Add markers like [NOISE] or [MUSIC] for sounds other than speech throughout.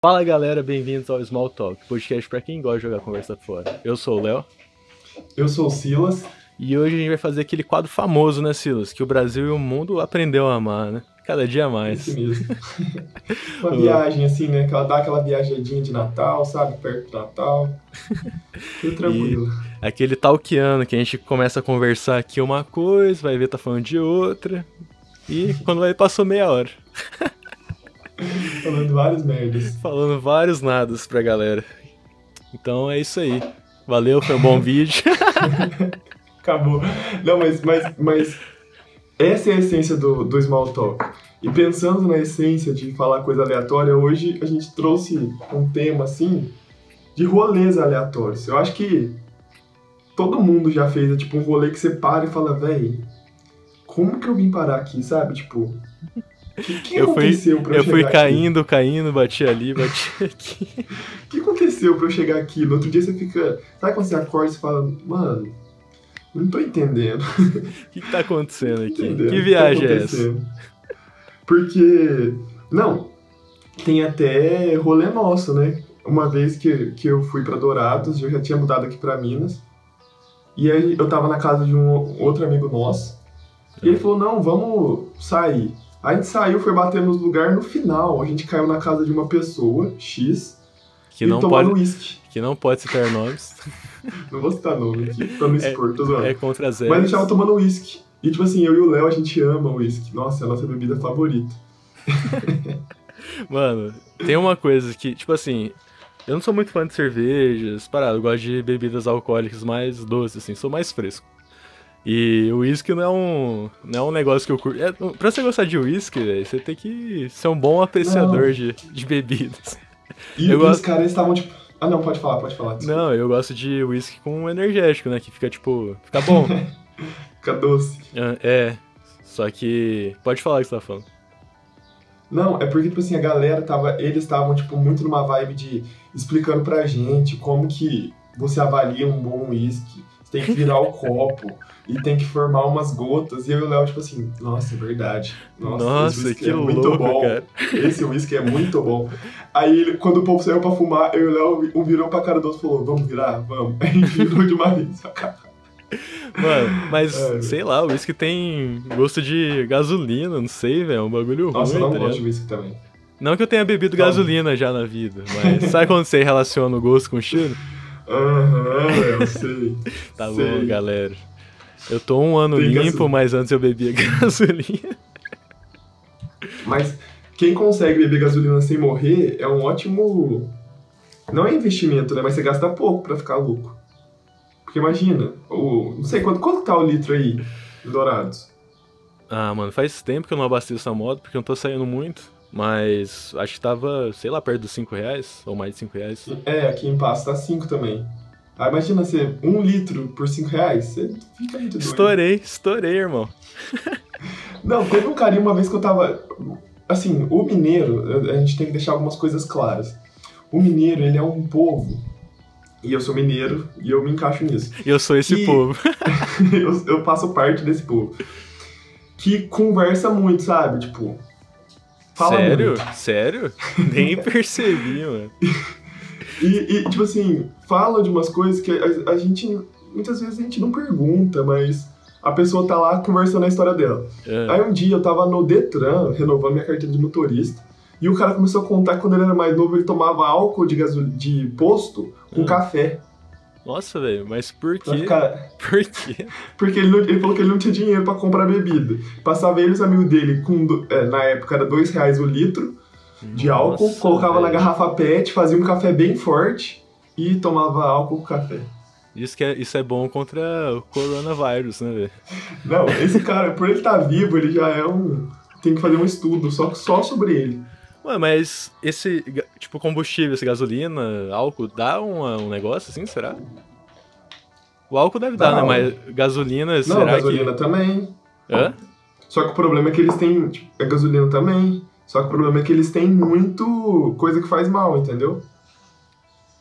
Fala galera, bem-vindos ao Small Talk, podcast pra quem gosta de jogar conversa fora. Eu sou o Léo. Eu sou o Silas. E hoje a gente vai fazer aquele quadro famoso, né, Silas? Que o Brasil e o mundo aprendeu a amar, né? Cada dia mais. Esse mesmo. [LAUGHS] Uma viagem assim, né? Dá aquela viajadinha de Natal, sabe? Perto do Natal. Tudo [LAUGHS] tranquilo. E aquele talkiano que a gente começa a conversar aqui uma coisa, vai ver tá falando de outra. E quando vai, passou meia hora. [LAUGHS] [LAUGHS] Falando vários merdas. Falando vários nadas pra galera. Então é isso aí. Valeu, foi um bom vídeo. [LAUGHS] Acabou. Não, mas, mas, mas essa é a essência do, do Small Talk. E pensando na essência de falar coisa aleatória, hoje a gente trouxe um tema assim de rolês aleatórios. Eu acho que todo mundo já fez tipo um rolê que você para e fala, véi, como que eu vim parar aqui, sabe? Tipo, que, que eu aconteceu fui, pra eu, eu fui caindo, caindo, bati ali, bati [LAUGHS] aqui. O que aconteceu pra eu chegar aqui? No outro dia você fica. Sabe quando você acorda e fala, mano, não tô entendendo. O [LAUGHS] que, que tá acontecendo aqui? Entendendo. Que viagem tá é essa? acontecendo? Porque. Não, tem até rolê nosso, né? Uma vez que, que eu fui pra Dourados, eu já tinha mudado aqui pra Minas. E aí eu tava na casa de um outro amigo nosso. E ele falou: não, vamos sair. A gente saiu, foi bater nos lugares. No final, a gente caiu na casa de uma pessoa, X, Que e não, tomando pode, uísque. que não pode citar nomes. [LAUGHS] Não vou citar nome aqui, pra não expor, tô zoando. É contra zero. Mas a gente tava tomando uísque. E tipo assim, eu e o Léo, a gente ama uísque. Nossa, é a nossa bebida favorita. [LAUGHS] Mano, tem uma coisa que, tipo assim, eu não sou muito fã de cervejas, parado, eu gosto de bebidas alcoólicas mais doces, assim, sou mais fresco. E o uísque não é um, não é um negócio que eu curto. É, pra você gostar de uísque, você tem que ser um bom apreciador Não. de, de bebidas. E, Eu os gosto- caras estavam tipo. Ah não, pode falar, pode falar. desculpa. Não, eu gosto de uísque com energético, né? Que fica tipo. Fica bom. [LAUGHS] Fica doce. Ah, é. Só que. Pode falar o que você tá falando. Não, é porque, tipo assim, a galera tava. Eles estavam, tipo, muito numa vibe de explicando pra gente como que você avalia um bom uísque. Tem que virar o copo e tem que formar umas gotas. E eu e o Léo, tipo assim, nossa, é verdade. Nossa, Nossa, esse whisky que é muito louco, bom. cara. Esse uísque é muito bom. Aí, ele- quando o povo saiu pra fumar, eu e o Léo, um virou pra cara do outro e falou, vamos virar? Vamos. [LAUGHS] A gente virou de uma vez. Mano, mas É. sei lá, o uísque tem gosto de gasolina, não sei, velho. É um bagulho Nossa, eu ruim, não tá gosto de whisky também. Não que eu tenha bebido gasolina já na vida, mas sabe quando você relaciona o gosto com o cheiro? Aham, eu sei. [LAUGHS] Tá Sei. bom, galera. Eu tô um ano Tem limpo, gasolina. mas antes eu bebia [LAUGHS] gasolina. Mas quem consegue beber gasolina sem morrer é um ótimo. Não é investimento, né? Mas você gasta pouco pra ficar louco. Porque imagina, o... não sei quanto, quanto tá o litro aí Dourados. Ah, mano, faz tempo que eu não abasteço a moto, porque eu não tô saindo muito. Mas acho que tava, sei lá, perto dos 5 reais, ou mais de 5 reais. É, aqui em Passo tá 5 também. Ah, imagina você, um litro por 5 reais, você fica muito doido. Estourei, estourei, irmão. [LAUGHS] Não, teve um carinho uma vez que eu tava. Assim, o mineiro, a gente tem que deixar algumas coisas claras. O mineiro, ele é um povo. E eu sou mineiro e eu me encaixo nisso. E eu sou esse Que- povo. [LAUGHS] eu, eu faço parte desse povo. Que conversa muito, sabe? Tipo. Fala Sério? muito. Sério? [LAUGHS] Nem percebi, mano. [LAUGHS] E, e, tipo assim, fala de umas coisas que a, a gente. Muitas vezes a gente não pergunta, mas a pessoa tá lá conversando a história dela. Ah, Aí um dia eu tava no Detran, renovando minha carteira de motorista, e o cara começou a contar que quando ele era mais novo ele tomava álcool de, gasol... de posto com Ah. café. Nossa, velho, mas por quê? ficar- [LAUGHS] Por quê? Porque ele, não- ele falou que ele não tinha dinheiro pra comprar bebida. Passava ele e os amigos dele, com, é, na época era dois reais o litro de álcool, Nossa, colocava na velho. garrafa PET, fazia um café bem forte e tomava álcool com café. Isso, que é, isso é bom contra o coronavírus, né, velho? Não, esse cara, por ele estar vivo, ele já é um. Tem que fazer um estudo só, só sobre ele. Ué, mas esse, tipo, combustível, essa gasolina, álcool, dá uma- um negócio assim, será? O álcool deve dar, Dá, né? Mas gasolina, Não, será gasolina que... também. Hã? Só que o problema é que eles têm. Tipo, é gasolina também. Só que o problema é que eles têm muito coisa que faz mal, entendeu?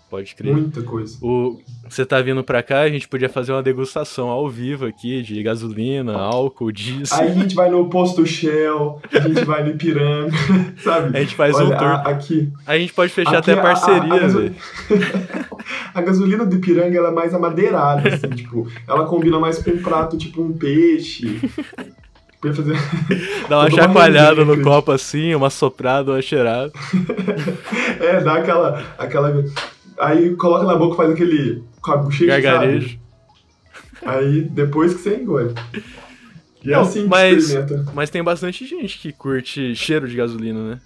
Pode crer. Muita coisa. O, você tá vindo pra cá, a gente podia fazer uma degustação ao vivo aqui de gasolina, álcool, diesel. Aí a gente vai no posto Shell, a gente vai no Ipiranga, [LAUGHS] sabe? A gente faz Olha, um tour. a- aqui. A gente pode fechar Aqui até a- a- parceria, a velho. [LAUGHS] A gasolina do Ipiranga ela é mais amadeirada, assim, [LAUGHS] tipo, ela combina mais com um prato, tipo um peixe. Fazer... Dá uma chacoalhada no copo assim, uma soprada, uma cheirada. É, dá aquela, aquela. Aí coloca na boca e faz aquele. Com a bochecha. sabe? Gargarejo. Aí depois que você engole. E é Não, assim que mas- experimenta. Mas tem bastante gente que curte cheiro de gasolina, né?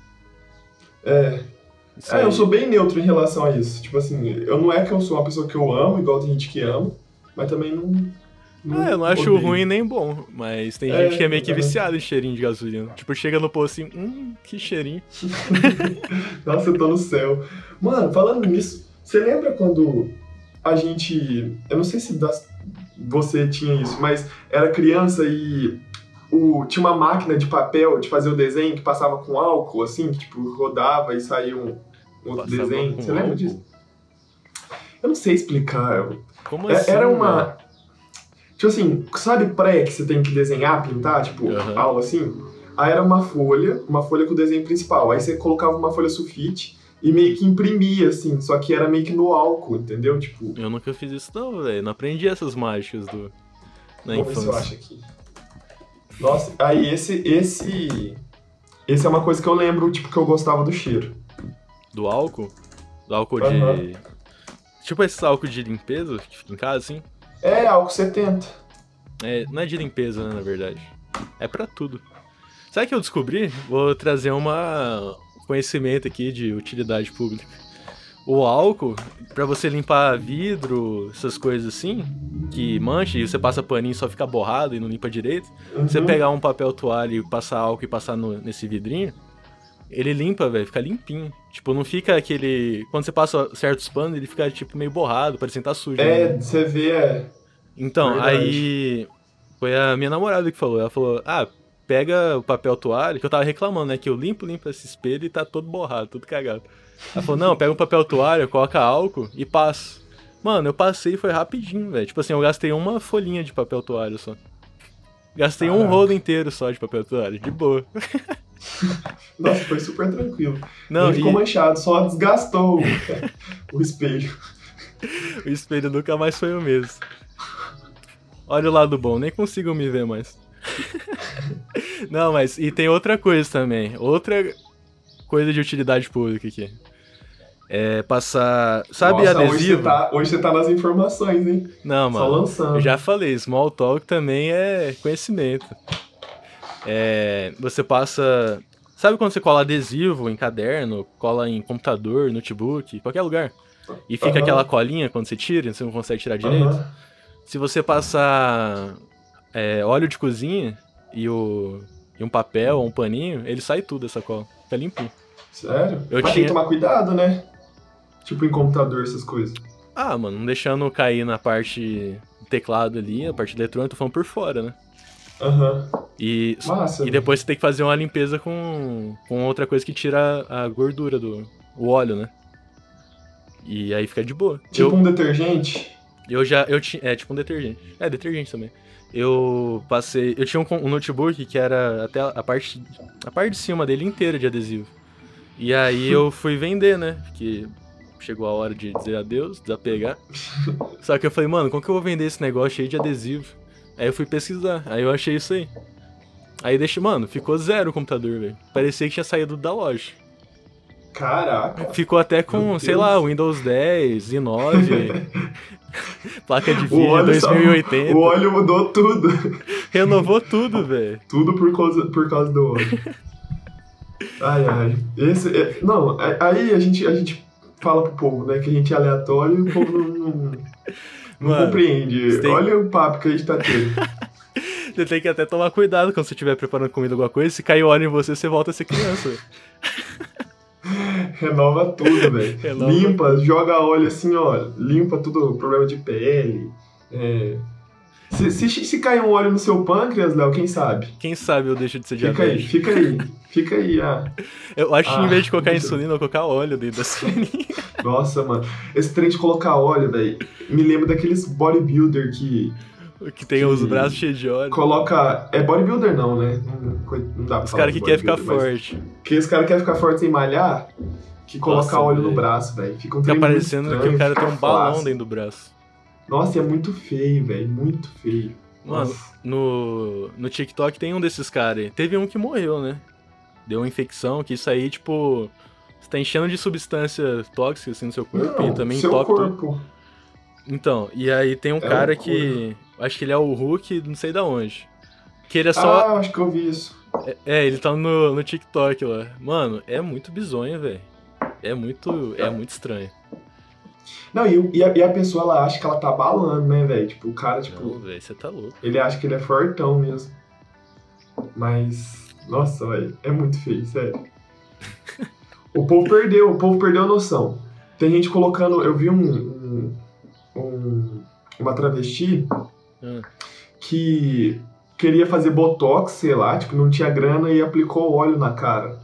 É. Isso É, eu sou bem neutro em relação a isso. Tipo assim, eu não é que eu sou uma pessoa que eu amo, igual tem gente que ama, mas também não. É, eu não acho odeio. ruim nem bom, mas tem É, gente que é meio que exatamente. viciada em cheirinho de gasolina. Tipo, chega no posto assim, hum, que cheirinho. [LAUGHS] Nossa, eu tô no céu. Mano, falando nisso, você lembra quando a gente. Eu não sei se das- você tinha isso, mas era criança e o, tinha uma máquina de papel de fazer o desenho que passava com álcool, assim, que tipo, rodava e saía um, outro Passava desenho. Você lembra álcool? disso? Eu não sei explicar. eu- Como É- assim? era uma. Tipo assim, sabe pré que você tem que desenhar, pintar, tipo, Aham. aula assim? Aí era uma folha, uma folha com o desenho principal. Aí você colocava uma folha sulfite e meio que imprimia, assim, só que era meio que no álcool, entendeu? Tipo, Eu nunca fiz isso não, velho. Não aprendi essas mágicas do... na vamos ver se eu infância. acho aqui. Nossa, aí esse, esse. Esse é uma coisa que eu lembro, tipo, que eu gostava do cheiro. Do álcool? Do álcool Aham. de... Tipo esse álcool de limpeza que fica em casa, assim? É, álcool 70. É, não é de limpeza, né, na verdade. É pra tudo. Sabe o que eu descobri? Vou trazer uma um conhecimento aqui de utilidade pública. O álcool, pra você limpar vidro, essas coisas assim, que mancha e você passa paninho e só fica borrado e não limpa direito. Uhum. Você pegar um papel toalha e passar álcool e passar no- nesse vidrinho, ele limpa, velho, fica limpinho. Tipo, não fica aquele. Quando você passa certos panos, ele fica, tipo, meio borrado, parecendo que tá sujo. né? É, você vê, é. Então, Verdade. aí foi a minha namorada que falou. Ela falou: "Ah, pega o papel toalha, que eu tava reclamando, né, que eu limpo, limpo esse espelho e tá todo borrado, tudo cagado". Ela falou: "Não, pega um papel toalha, coloca álcool e passa". Mano, eu passei e foi rapidinho, velho. Tipo assim, eu gastei uma folhinha de papel toalha só. Gastei um Caraca. rolo inteiro só de papel toalha, de boa. [LAUGHS] Nossa, foi super tranquilo. Não, Ele ficou e manchado, só desgastou o, [LAUGHS] o espelho. [LAUGHS] o espelho nunca mais foi o mesmo. Olha o lado bom, nem consigo me ver mais. [LAUGHS] Não, mas e tem outra coisa também. Outra coisa de utilidade pública aqui. É passar. Sabe Nossa, Hoje adesivo? você, tá, hoje você tá nas informações, hein? Não, Só mano. lançando. Eu já falei, small talk também é conhecimento. É, você passa. Sabe quando você cola adesivo em caderno, cola em computador, notebook, qualquer lugar? E fica Aham. aquela colinha quando você tira, você não consegue tirar direito? Aham. Se você passar é, óleo de cozinha e, o, e um papel ou um paninho, ele sai tudo essa cola. Fica limpinho. Sério? Eu Mas tem tinha- que tomar cuidado, né? Tipo em computador, essas coisas. Ah, mano, não deixando cair na parte do teclado ali, a parte eletrônica, tô falando por fora, né? Aham. E, Massa. e depois você tem que fazer uma limpeza com, com outra coisa que tira a gordura do o óleo, né? E aí fica de boa. Tipo eu, um detergente. eu já. Eu tinha. É tipo um detergente. É, detergente também. Eu passei. Eu tinha um, notebook que era até a parte. A parte de cima dele inteira de adesivo. E aí eu [LAUGHS] fui vender, né? Porque chegou a hora de dizer adeus, desapegar. [LAUGHS] Só que eu falei, mano, como que eu vou vender esse negócio cheio de adesivo? Aí eu fui pesquisar, aí eu achei isso aí. Aí deixei, mano, ficou zero o computador, velho. Parecia que tinha saído da loja. Caraca. Ficou até com, sei lá, Windows 10, i9, [LAUGHS] placa de vídeo óleo, só- 2080. o óleo mudou tudo. Renovou tudo, velho. Tudo por causa, por causa do óleo. Ai, ai. Esse, é- não, aí a gente, a gente fala pro povo, né, que a gente é aleatório e o povo não, não, não Mano, compreende. tem- Olha o papo que a gente tá tendo. [LAUGHS] Você tem que até tomar cuidado quando você estiver preparando comida alguma coisa. Se cair óleo em você, você volta a ser criança. [LAUGHS] Renova tudo, velho. Limpa, joga óleo assim, ó. Limpa tudo, problema de pele. É, Se, se, se cair um óleo no seu pâncreas, Léo, quem sabe? Quem sabe eu deixo de ser Fica aí, diabético. fica aí. Fica aí, ah. [LAUGHS] Eu acho que Ah, em vez de colocar muito- insulina, eu vou colocar óleo dentro da seringa. Nossa, mano. Esse trem de colocar óleo, velho, me lembra daqueles bodybuilder que que tem os Que- braços cheios de óleo. coloca. É bodybuilder não, né? Não, dá pra Os caras que querem ficar mas- forte. Que os caras querem ficar forte sem malhar, que coloca Nossa, óleo no velho. braço, velho. Fica um Fica parecendo que estranho, o cara tem um balão dentro do braço. Nossa, é muito feio, velho. Muito feio. Mano, Nossa. no, no TikTok tem um desses caras. Teve um que morreu, né? Deu uma infecção, que isso aí, tipo. Você tá enchendo de substância tóxica assim no seu corpo Não, e também seu toca corpo. Então, e aí tem um É cara loucura. que. Acho que ele é o Hulk, não sei da onde. Que ele é só. Ah, acho que eu vi isso. É, ele tá no, no TikTok lá. Mano, é muito bizonho, velho. É muito. É muito estranho. Não, e, e a, e a pessoa, ela acha que ela tá balando, né, velho? Tipo, o cara, tipo, Não, velho, você tá louco. ele acha que ele é fortão mesmo. Mas, nossa, velho, é muito feio, sério. [LAUGHS] o povo perdeu, o povo perdeu a noção. Tem gente colocando, eu vi um, um- um- uma travesti Ah, que queria fazer botox, sei lá, tipo, não tinha grana e aplicou óleo na cara.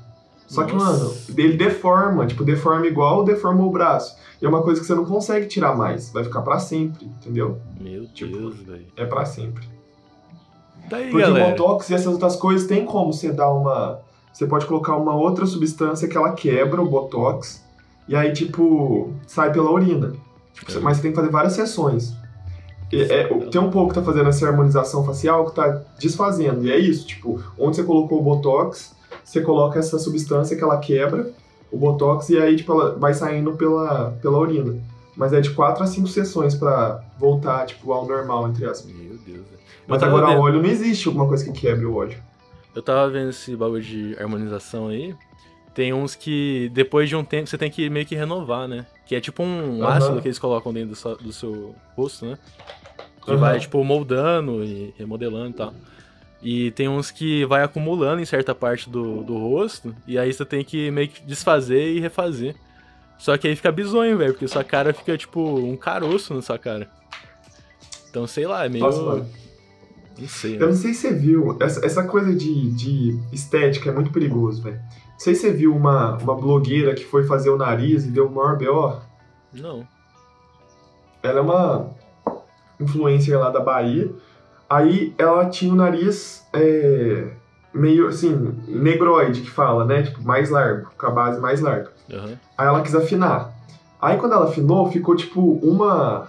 Só que, Nossa. mano, ele deforma, tipo, deforma igual deforma o braço. E é uma coisa que você não consegue tirar mais, vai ficar pra sempre, entendeu? meu Tipo, Deus, velho. É pra sempre. Daí, Porque o galera. botox e essas outras coisas tem como você dar uma. Você pode colocar uma outra substância que ela quebra o botox e aí, tipo, sai pela urina. Tipo, É. Mas você tem que fazer várias sessões. É, o- tem um pouco que tá fazendo essa harmonização facial que tá desfazendo. E é isso, tipo, onde você colocou o botox, você coloca essa substância que ela quebra, o botox, e aí, tipo, ela vai saindo pela, pela urina. Mas é de 4 a 5 sessões pra voltar, tipo, ao normal, entre aspas. Meu Deus, velho. Mas agora vendo- o óleo não existe alguma coisa que quebre o óleo. Eu tava vendo esse bagulho de harmonização aí. Tem uns que depois de um tempo você tem que meio que renovar, né? Que é tipo um Aham. ácido que eles colocam dentro do seu, do seu rosto, né? Que Aham. vai, tipo, moldando e remodelando e tal. E tem uns que vai acumulando em certa parte do, do rosto. E aí você tem que meio que desfazer e refazer. Só que aí fica bizonho, velho. Porque sua cara fica, tipo, um caroço na sua cara. Então, sei lá, é meio. Nossa, mano. Não sei, Eu né? não sei se você viu, essa, essa coisa de, de estética é muito perigoso, velho. Não sei se você viu uma, uma blogueira que foi fazer o nariz e deu o maior BO. Não. Ela é uma influencer lá da Bahia. Aí ela tinha o nariz é, meio assim, negroide que fala, né? Tipo, mais largo, com a base mais larga. Aham. Aí ela quis afinar. Aí quando ela afinou, ficou tipo uma.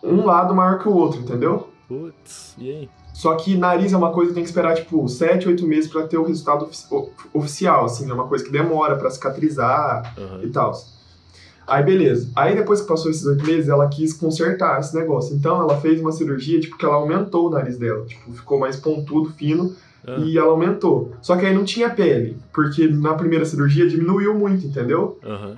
Um lado maior que o outro, entendeu? Putz, e aí? Só que nariz é uma coisa que tem que esperar, tipo, 7, 8 meses pra ter o resultado ofici- o- oficial, assim, é uma coisa que demora pra cicatrizar Aham. e tal. Aí, beleza. Aí, depois que passou esses 8 meses, ela quis consertar esse negócio. Então, ela fez uma cirurgia, tipo, que ela aumentou o nariz dela. Tipo, ficou mais pontudo, fino, Ah, e ela aumentou. Só que aí não tinha pele, porque na primeira cirurgia diminuiu muito, entendeu? Aham.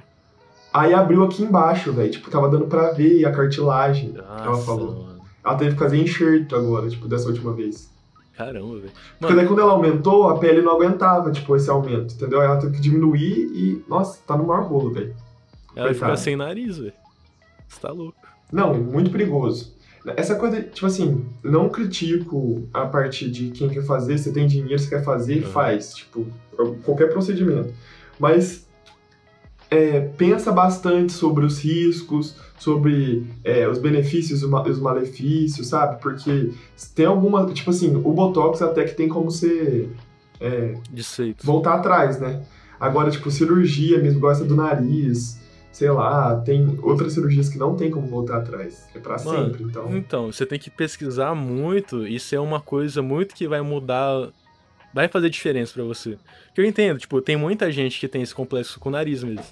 Aí abriu aqui embaixo, velho. Tipo, tava dando pra ver a cartilagem. ela Nossa, falou. mano. Ela teve que fazer enxerto agora, tipo, dessa última vez. Caramba, velho. Porque daí quando ela aumentou, a pele não aguentava, tipo, esse aumento, entendeu? Ela teve que diminuir e, nossa, tá no maior rolo, velho. Ela fica coitada. sem nariz, velho. Você tá louco. Não, muito perigoso. Essa coisa, tipo assim, não critico a parte de quem quer fazer, você tem dinheiro, você quer fazer, Uhum. faz. Tipo, qualquer procedimento. Mas é, pensa bastante sobre os riscos, sobre é, os benefícios e os ma- os malefícios, sabe? Porque tem alguma. Tipo assim, o Botox até que tem como você é, voltar atrás, né? Agora, tipo, cirurgia mesmo, gosta do nariz, sei lá, tem outras cirurgias que não tem como voltar atrás. É pra Mano, sempre, então. Então, você tem que pesquisar muito. Isso é uma coisa muito que vai mudar. Vai fazer diferença pra você. Que eu entendo, tipo, tem muita gente que tem esse complexo com o nariz mesmo.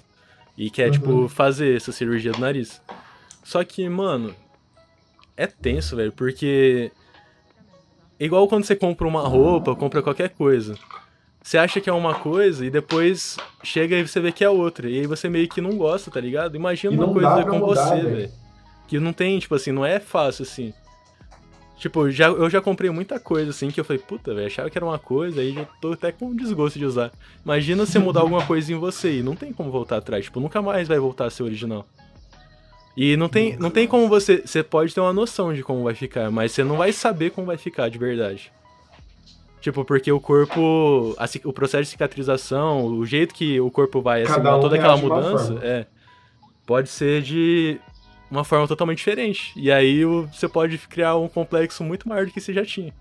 E quer, Uhum. tipo, fazer essa cirurgia do nariz. Só que, mano, é tenso, velho, porque. Igual quando você compra uma roupa, compra qualquer coisa. Você acha que é uma coisa e depois chega e você vê que é outra. E aí você meio que não gosta, tá ligado? Imagina uma coisa com mudar, você, velho. Que não tem, tipo assim, não é fácil assim. Tipo, já, eu já comprei muita coisa assim que eu falei, puta, velho, achava que era uma coisa, aí já tô até com desgosto de usar. Imagina você mudar alguma coisa em você e não tem como voltar atrás. Tipo, nunca mais vai voltar a ser original. E não tem, não tem como você. Você pode ter uma noção de como vai ficar, mas você não vai saber como vai ficar de verdade. Tipo, porque o corpo. A, o processo de cicatrização, o jeito que o corpo vai assimilar um toda aquela mudança, é. Pode ser de uma forma totalmente diferente. E aí você pode criar um complexo muito maior do que você já tinha.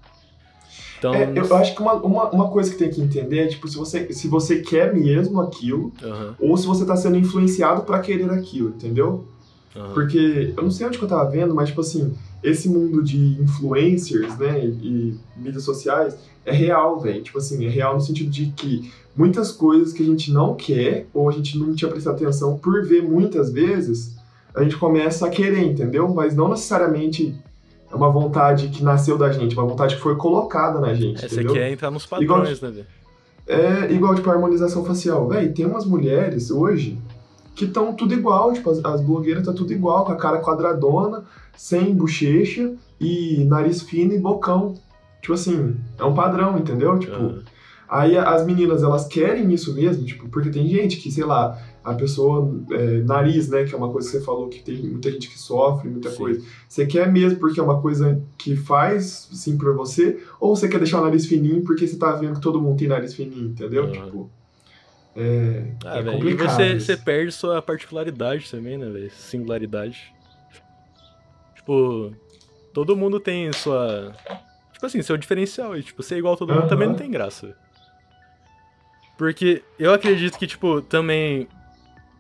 Então. É, eu acho que uma, uma, uma coisa que tem que entender é, tipo, se você, se você quer mesmo aquilo, aham, ou se você tá sendo influenciado pra querer aquilo, entendeu? aham. Porque eu não sei onde que eu tava vendo, mas tipo assim, esse mundo de influencers, né, e, e mídias sociais é real, velho. Tipo assim, é real no sentido de que muitas coisas que a gente não quer ou a gente não tinha prestado atenção por ver muitas vezes, a gente começa a querer, entendeu? Mas não necessariamente é uma vontade que nasceu da gente, uma vontade que foi colocada na gente, É, você entendeu? quer entrar nos Igual- padrões, né, velho? É igual, tipo, a harmonização facial. Véi, tem umas mulheres hoje que estão tudo igual, tipo, as, as blogueiras tá tudo igual, com a cara quadradona, sem bochecha e nariz fino e bocão. Tipo assim, é um padrão, entendeu? Tipo, aí as meninas, elas querem isso mesmo, tipo, porque tem gente que, sei lá, a pessoa, é, nariz, né, que é uma coisa que você falou que tem muita gente que sofre, muita Sim. coisa. Você quer mesmo porque é uma coisa que faz, sim, pra você, ou você quer deixar o nariz fininho porque você tá vendo que todo mundo tem nariz fininho, entendeu? Aham. Tipo, é, Ah, é velho, e complicado você, isso. você perde sua particularidade também, né, velho? Singularidade. Tipo, todo mundo tem sua. Tipo assim, seu diferencial. E, tipo, ser igual a todo mundo Aham. também não tem graça. Porque eu acredito que, tipo, também.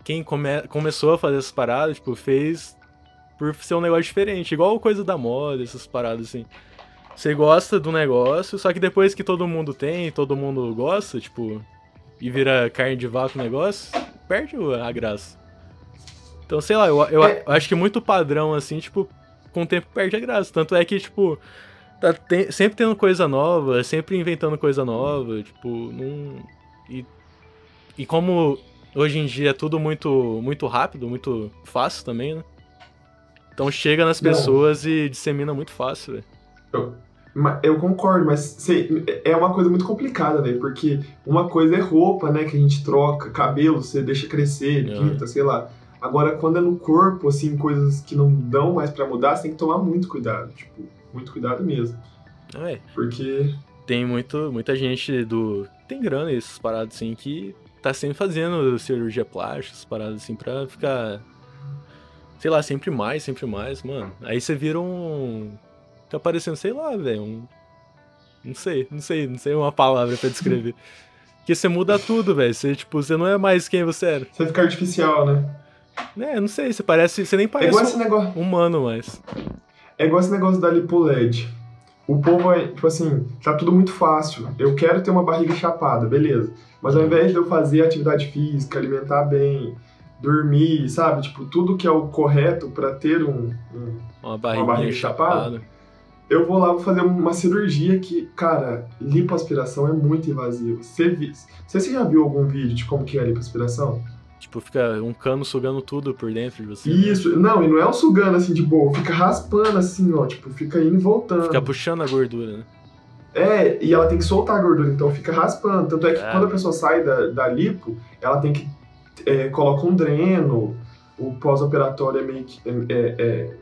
Quem come... começou a fazer essas paradas, tipo, fez por ser um negócio diferente. Igual coisa da moda, essas paradas assim. Você gosta do negócio, só que depois que todo mundo tem, todo mundo gosta, tipo, e vira carne de vaca o negócio, perde a graça. Então, sei lá, eu, eu É. acho que muito padrão, assim, tipo, com o tempo perde a graça. Tanto é que, tipo, tá sempre tendo coisa nova, sempre inventando coisa nova, tipo, não. E, e como hoje em dia é tudo muito, muito rápido, muito fácil também, né? Então chega nas Não. pessoas e dissemina muito fácil, velho. Eu, eu concordo, mas sei, é uma coisa muito complicada, né? Porque uma coisa é roupa, né? Que a gente troca, cabelo, você deixa crescer, Aham. pinta, sei lá. Agora, quando é no corpo, assim, coisas que não dão mais pra mudar, você tem que tomar muito cuidado, tipo, muito cuidado mesmo. É, Porque tem muito, muita gente do. Tem grana essas paradas assim que tá sempre fazendo cirurgia plástica, essas paradas assim, pra ficar. Sei lá, sempre mais, sempre mais, mano. Aí você vira um. Tá parecendo, sei lá, velho. Um... Não sei, não sei, não sei uma palavra pra descrever. [LAUGHS] Porque você muda tudo, velho. Você, tipo, você não é mais quem você era. você fica artificial, né? É, não sei, você parece. Você nem É parece igual esse negócio. um humano mais. É igual esse negócio da lipoled. O povo é, tipo assim, tá tudo muito fácil. Eu quero ter uma barriga chapada, beleza. Mas ao invés de eu fazer atividade física, alimentar bem, dormir, sabe? Tipo, tudo que é o correto pra ter um, um- Uma barriguinha barriga chapada? chapada. Eu vou lá vou fazer uma cirurgia que, cara, lipoaspiração é muito invasiva. Você, você já viu algum vídeo de como que é a lipoaspiração? Tipo, fica um cano sugando tudo por dentro de você. né? Isso, não, e não é um sugando assim de boa, fica raspando assim, ó, tipo, fica indo e voltando. Fica puxando a gordura, né? É, e ela tem que soltar a gordura, então fica raspando. Tanto é que É. quando a pessoa sai da, da lipo, ela tem que. É, coloca um dreno, o pós-operatório é meio que. É, é- é-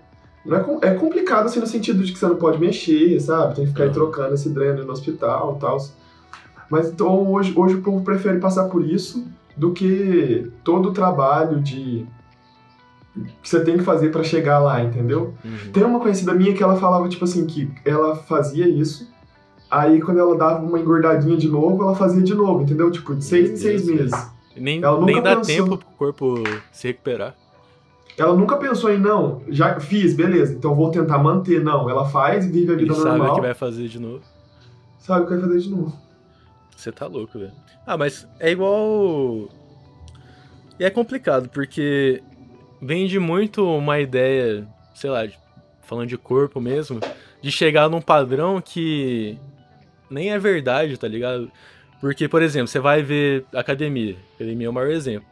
não é, é complicado assim no sentido de que você não pode mexer, sabe? Tem que ficar aí Uhum. trocando esse dreno no hospital e tal. Mas então hoje, hoje o povo prefere passar por isso do que todo o trabalho de. que você tem que fazer pra chegar lá, entendeu? Uhum. Tem uma conhecida minha que ela falava, tipo assim, que ela fazia isso, aí quando ela dava uma engordadinha de novo, ela fazia de novo, entendeu? Tipo, de seis Meu em seis Deus, meses. Nem, Ela nunca nem dá pensou. tempo pro corpo se recuperar. Ela nunca pensou em, não, já fiz, beleza, então vou tentar manter. Não, ela faz, vive a Ele vida sabe o normal, que vai fazer de novo. sabe o que vai fazer de novo. Você tá louco, velho. Ah, mas é igual. E é complicado, porque vende muito uma ideia, sei lá, falando de corpo mesmo, de chegar num padrão que nem é verdade, tá ligado? Porque, por exemplo, você vai ver academia. Academia é o maior exemplo.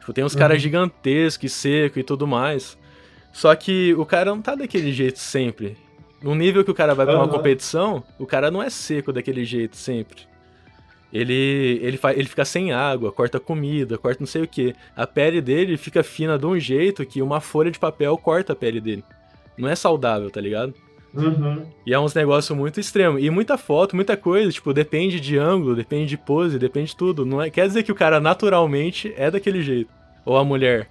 Tipo, tem uns caras Uhum. gigantescos, seco e tudo mais. Só que o cara não tá daquele jeito sempre. No nível que o cara vai pra uma Aham. competição, o cara não é seco daquele jeito sempre. Ele ele, ele fica sem água, corta comida, corta não sei o que. A pele dele fica fina de um jeito que uma folha de papel corta a pele dele. Não é saudável, tá ligado? Uhum. E é uns negócios muito extremos. E muita foto, muita coisa, tipo, depende de ângulo, depende de pose, depende de tudo. Não é, quer dizer que o cara naturalmente é daquele jeito. Ou a mulher.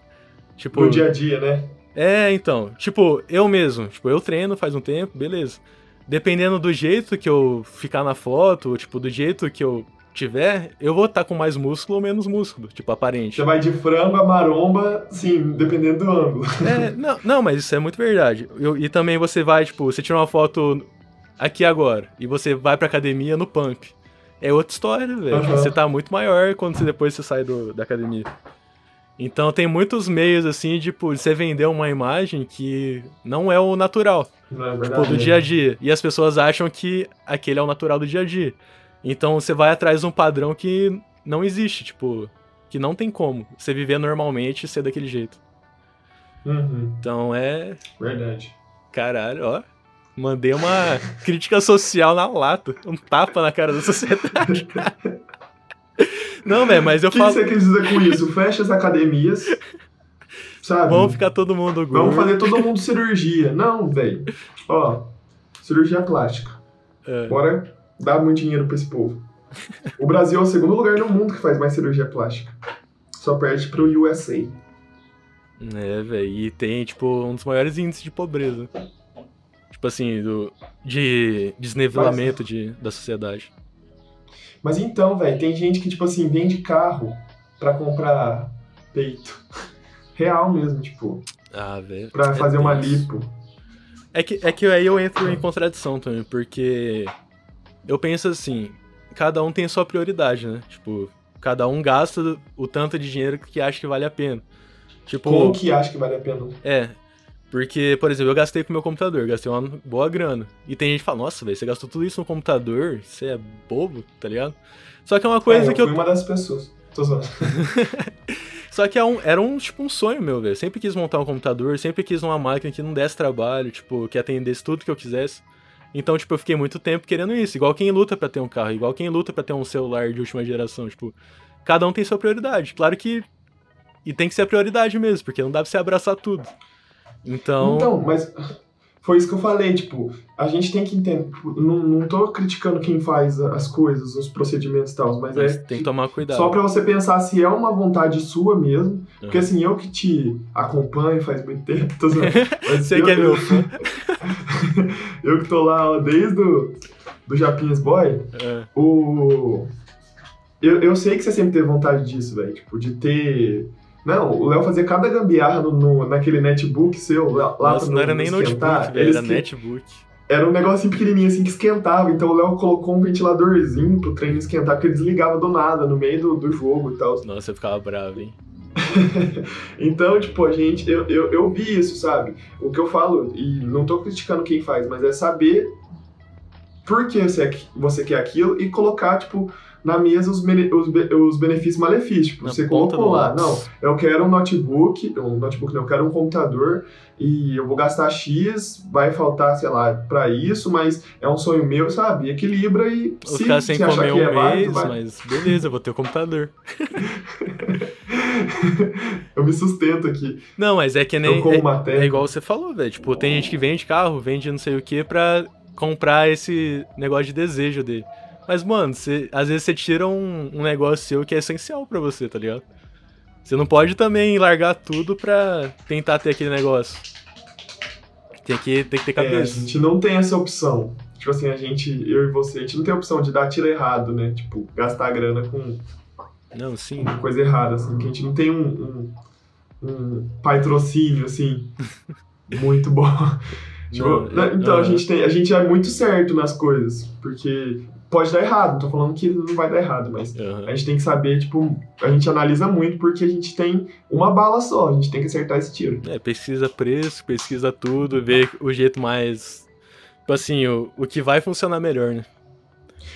Tipo. No dia a dia, né? É, então. Tipo, eu mesmo. Tipo, eu treino faz um tempo, beleza. Dependendo do jeito que eu ficar na foto, tipo, do jeito que eu tiver, eu vou estar com mais músculo ou menos músculo, tipo, aparente. Você vai de frango a maromba, sim, dependendo do ângulo. É, não, não, mas isso é muito verdade. Eu, e também você vai, tipo, você tira uma foto aqui agora, e você vai pra academia no pump. É outra história, velho. Uhum. Você tá muito maior quando você, depois você sai do, da academia. Então tem muitos meios, assim, tipo, de você vender uma imagem que não é o natural. Não é Tipo, verdade? do dia a dia. E as pessoas acham que aquele é o natural do dia a dia. Então você vai atrás de um padrão que não existe, tipo, que não tem como você viver normalmente e ser daquele jeito. Uhum, Então é. verdade. Caralho, ó. Mandei uma [LAUGHS] crítica social na lata. Um tapa na cara da sociedade. [LAUGHS] Não, velho, mas eu O que, falo. que você quis dizer com isso? Fecha as academias, sabe? Vamos ficar todo mundo gordo. Vamos fazer todo mundo cirurgia. Não, velho. Ó, cirurgia plástica. É. Bora dar muito dinheiro pra esse povo. O Brasil é o segundo lugar no mundo que faz mais cirurgia plástica. Só perde pro USA. É, velho. E tem, tipo, um dos maiores índices de pobreza. Tipo assim, do, de desnivelamento de, da sociedade. Mas então, velho, tem gente que, tipo assim, vende carro pra comprar peito. [LAUGHS] Real mesmo, tipo, Ah, velho. pra é fazer uma tenso. lipo. É que, é que aí eu entro em contradição também, porque eu penso assim, cada um tem a sua prioridade, né? Tipo, cada um gasta o tanto de dinheiro que acha que vale a pena. Tipo, Como que acha que vale a pena? é. Porque, por exemplo, eu gastei com meu computador, gastei uma boa grana. E tem gente que fala, nossa, velho, você gastou tudo isso no computador? Você é bobo, tá ligado? Só que é uma coisa é, eu que eu. fui uma das pessoas. Tô zoando. [LAUGHS] Só que é um- era um, tipo, um sonho meu, velho. Sempre quis montar um computador, sempre quis uma máquina que não desse trabalho, tipo, que atendesse tudo que eu quisesse. Então, tipo, eu fiquei muito tempo querendo isso. Igual quem luta pra ter um carro, igual quem luta pra ter um celular de última geração. Tipo, cada um tem sua prioridade. Claro que. E tem que ser a prioridade mesmo, porque não dá pra você abraçar tudo. Então. Então, mas foi isso que eu falei, tipo, a gente tem que entender. tipo, Não, não tô criticando quem faz as coisas, os procedimentos e tal, mas mas é tem que tomar cuidado. só pra você pensar se é uma vontade sua mesmo. Porque Uhum. assim, eu que te acompanho faz muito tempo, tô Você [LAUGHS] eu, que é meu fã. [LAUGHS] eu que tô lá ó, desde o do Japinhas Boy, É. o. Eu, eu sei que você sempre teve vontade disso, velho. Tipo, de ter. Não, o Léo fazia cada gambiarra no, no- naquele netbook seu lá, Nossa, pra não era nem notebook, velho, era esque- netbook. Era um negocinho pequenininho assim que esquentava. Então o Léo colocou um ventiladorzinho pro treino esquentar, porque ele desligava do nada, no meio do, do jogo e tal. Nossa, eu ficava bravo, hein? [LAUGHS] Então, tipo, a gente. Eu, eu, eu vi isso, sabe? O que eu falo, e não tô criticando quem faz, mas é saber por que você, você quer aquilo e colocar, tipo, na mesa os, os, be- os benefícios malefícios. Tipo, Na você colocou lá, não, eu quero um notebook, um notebook não, eu quero um computador e eu vou gastar X, vai faltar, sei lá, pra isso, mas é um sonho meu, sabe? Equilibra e Vou se, ficar sem se achar comer é um válido, mês, vai. mas beleza, eu vou ter o computador. [LAUGHS] eu me sustento aqui. Não, mas é que nem. é-. É igual você falou, velho. Tipo, tem gente que vende carro, vende não sei o que pra comprar esse negócio de desejo dele. Mas, mano, você, às vezes você tira um, um negócio seu que é essencial pra você, tá ligado? Você não pode também largar tudo pra tentar ter aquele negócio. Tem que, tem que ter É, a cabeça. gente não tem essa opção. Tipo assim, a gente, eu e você, a gente não tem a opção de dar tiro errado, né? Tipo, gastar grana com Não, sim. coisa errada, assim. Que a gente não tem um, um, um patrocínio, assim, [LAUGHS] muito bom. Tipo, Não, né, então, a aham. gente, tem, a gente é muito certo nas coisas. Porque pode dar errado, não tô falando que não vai dar errado, mas Aham. a gente tem que saber, tipo, a gente analisa muito porque a gente tem uma bala só, a gente tem que acertar esse tiro. É, pesquisa preço, pesquisa tudo, vê o jeito mais. Tipo assim, o, o que vai funcionar melhor, né?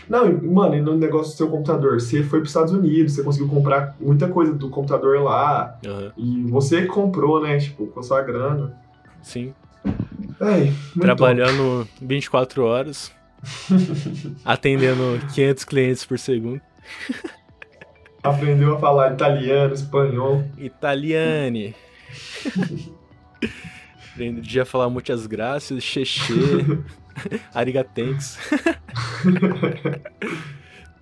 Não, mano, e no negócio do seu computador, você foi pros Estados Unidos, você conseguiu comprar muita coisa do computador lá, Aham. e você comprou, né, tipo, com a sua grana. Sim. Muito Trabalhando 24 horas, [LAUGHS] atendendo 500 clientes por segundo. Aprendeu a falar italiano, espanhol. Italiane. Aprendi a falar muitas graças, xexê, [LAUGHS] arigatenks.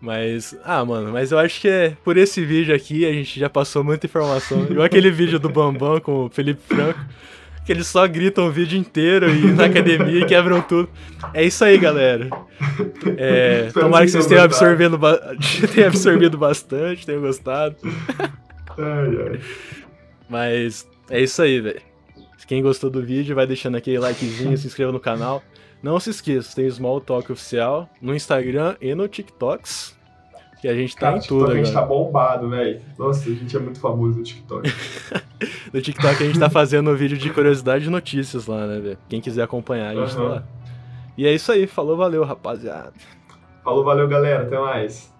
Mas, ah, mano, mas eu acho que é por esse vídeo aqui a gente já passou muita informação. Igual aquele vídeo do Bambam com o Felipe Franco, que eles só gritam o vídeo inteiro e na academia e quebram tudo. É isso aí, galera. É, tomara que vocês tenham absorvido, [LAUGHS] tenham absorvido bastante, tenham gostado. Ai, ai. Mas é isso aí, velho. Quem gostou do vídeo, vai deixando aquele likezinho, se inscreva no canal. Não se esqueça, tem Small Talk oficial no Instagram e no TikToks. Que a gente tá Cara, tudo TikTok a gente tá bombado, velho. Nossa, a gente é muito famoso no TikTok. [LAUGHS] no TikTok a gente tá fazendo um vídeo de curiosidade e notícias lá, né, velho? Quem quiser acompanhar, a gente Aham. tá lá. E é isso aí, falou, valeu, rapaziada. Falou, valeu, galera. Até mais.